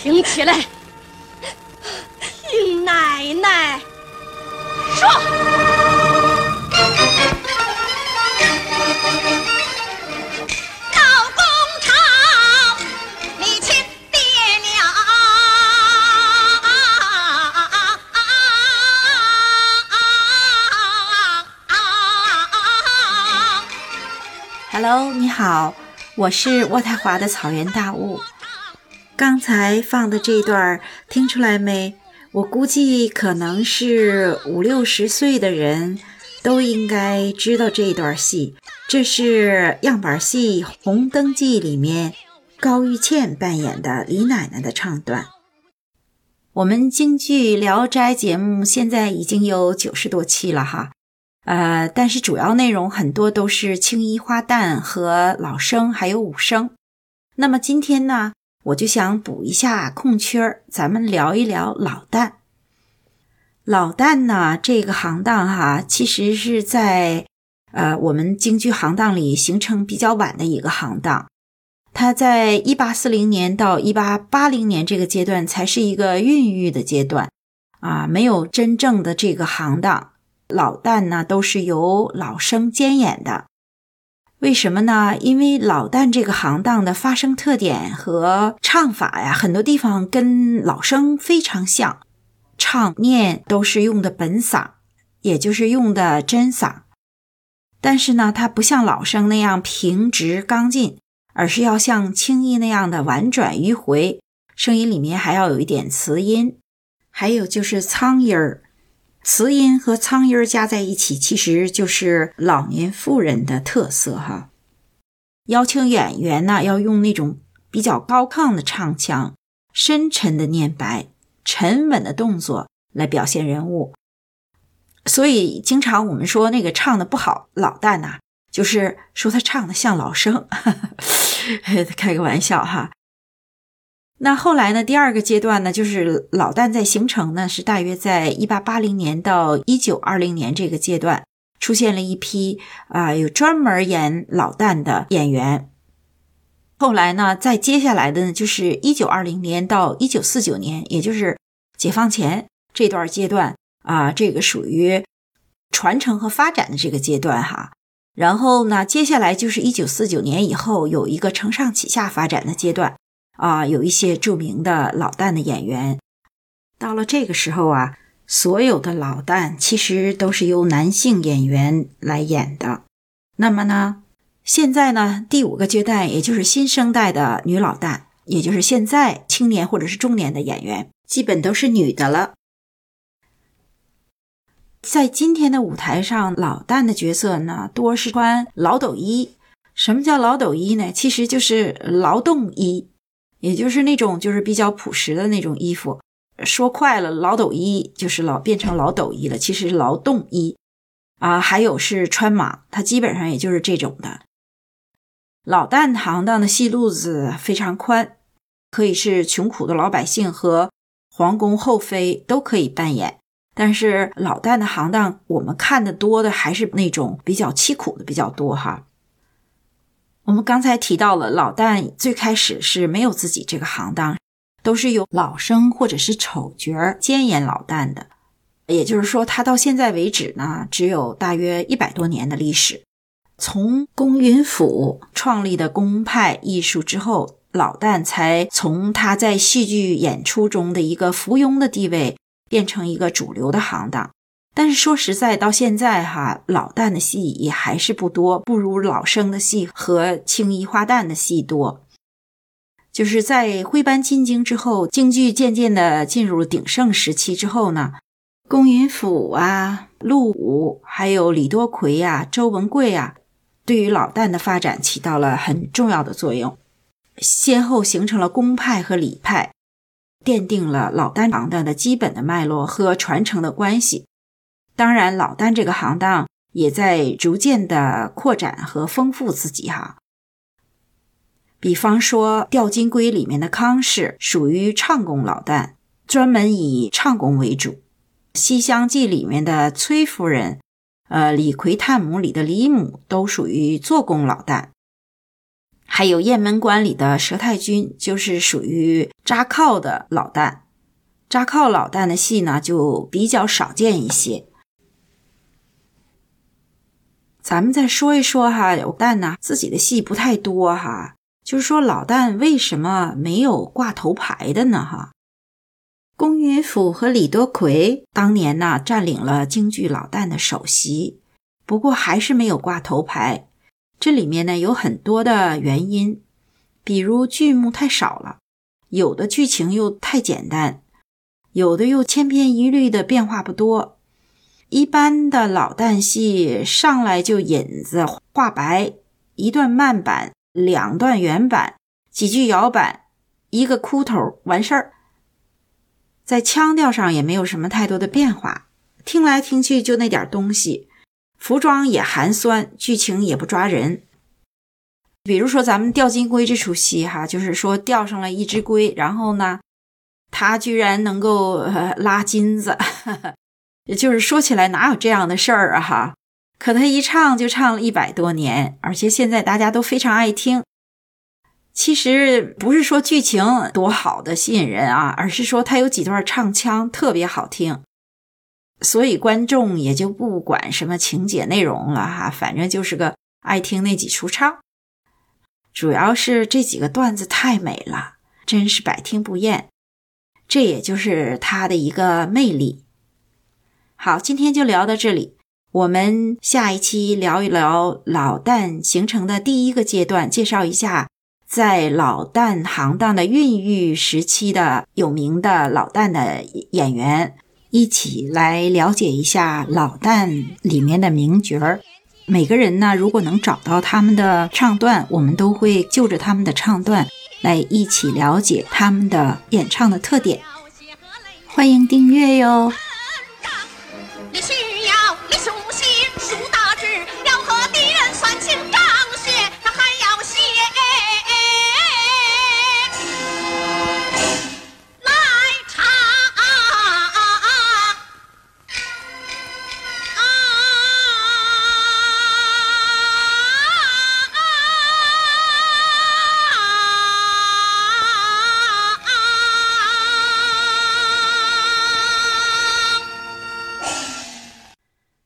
听起来，听奶奶说。Hello，你好，我是渥太华的草原大雾。刚才放的这段听出来没？我估计可能是五六十岁的人都应该知道这段戏。这是样板戏《红灯记》里面高玉倩扮演的李奶奶的唱段。我们京剧《聊斋》节目现在已经有九十多期了哈。呃，但是主要内容很多都是青衣花旦和老生，还有武生。那么今天呢，我就想补一下空缺儿，咱们聊一聊老旦。老旦呢，这个行当哈，其实是在呃我们京剧行当里形成比较晚的一个行当。它在一八四零年到一八八零年这个阶段才是一个孕育的阶段啊，没有真正的这个行当。老旦呢，都是由老生兼演的，为什么呢？因为老旦这个行当的发声特点和唱法呀，很多地方跟老生非常像，唱念都是用的本嗓，也就是用的真嗓，但是呢，它不像老生那样平直刚劲，而是要像青衣那样的婉转迂回，声音里面还要有一点磁音，还有就是苍音儿。词音和苍音加在一起，其实就是老年妇人的特色哈。邀请演员呢，要用那种比较高亢的唱腔、深沉的念白、沉稳的动作来表现人物。所以，经常我们说那个唱的不好，老旦呐，就是说他唱的像老生，开个玩笑哈。那后来呢？第二个阶段呢，就是老旦在形成呢，是大约在一八八零年到一九二零年这个阶段，出现了一批啊有专门演老旦的演员。后来呢，在接下来的呢，就是一九二零年到一九四九年，也就是解放前这段阶段啊，这个属于传承和发展的这个阶段哈。然后呢，接下来就是一九四九年以后有一个承上启下发展的阶段。啊，有一些著名的老旦的演员，到了这个时候啊，所有的老旦其实都是由男性演员来演的。那么呢，现在呢，第五个阶段，也就是新生代的女老旦，也就是现在青年或者是中年的演员，基本都是女的了。在今天的舞台上，老旦的角色呢，多是穿老斗衣。什么叫老斗衣呢？其实就是劳动衣。也就是那种就是比较朴实的那种衣服，说快了，老斗衣就是老变成老斗衣了，其实是劳动衣啊。还有是穿马，它基本上也就是这种的。老旦行当的戏路子非常宽，可以是穷苦的老百姓和皇宫后妃都可以扮演。但是老旦的行当，我们看的多的还是那种比较凄苦的比较多哈。我们刚才提到了老旦最开始是没有自己这个行当，都是由老生或者是丑角儿兼演老旦的。也就是说，他到现在为止呢，只有大约一百多年的历史。从龚云甫创立的公派艺术之后，老旦才从他在戏剧演出中的一个附庸的地位，变成一个主流的行当。但是说实在，到现在哈，老旦的戏也还是不多，不如老生的戏和青衣花旦的戏多。就是在徽班进京之后，京剧渐渐的进入鼎盛时期之后呢，龚云甫啊、陆武，还有李多奎呀、周文贵呀，对于老旦的发展起到了很重要的作用，先后形成了公派和李派，奠定了老旦行当的基本的脉络和传承的关系。当然，老旦这个行当也在逐渐的扩展和丰富自己哈。比方说，《吊金龟》里面的康氏属于唱功老旦，专门以唱功为主；《西厢记》里面的崔夫人，呃，《李逵探母》里的李母都属于做工老旦。还有雁门关里的佘太君，就是属于扎靠的老旦。扎靠老旦的戏呢，就比较少见一些。咱们再说一说哈，老旦呢自己的戏不太多哈，就是说老旦为什么没有挂头牌的呢？哈，龚云甫和李多奎当年呢占领了京剧老旦的首席，不过还是没有挂头牌。这里面呢有很多的原因，比如剧目太少了，有的剧情又太简单，有的又千篇一律的变化不多。一般的老旦戏上来就引子画白，一段慢板，两段圆板，几句摇板，一个哭头完事儿。在腔调上也没有什么太多的变化，听来听去就那点东西，服装也寒酸，剧情也不抓人。比如说咱们钓金龟这出戏哈，就是说钓上了一只龟，然后呢，它居然能够呃拉金子。也就是说起来哪有这样的事儿啊哈！可他一唱就唱了一百多年，而且现在大家都非常爱听。其实不是说剧情多好的吸引人啊，而是说他有几段唱腔特别好听，所以观众也就不管什么情节内容了哈，反正就是个爱听那几出唱。主要是这几个段子太美了，真是百听不厌，这也就是他的一个魅力。好，今天就聊到这里。我们下一期聊一聊老旦形成的第一个阶段，介绍一下在老旦行当的孕育时期的有名的老旦的演员，一起来了解一下老旦里面的名角儿。每个人呢，如果能找到他们的唱段，我们都会就着他们的唱段来一起了解他们的演唱的特点。欢迎订阅哟。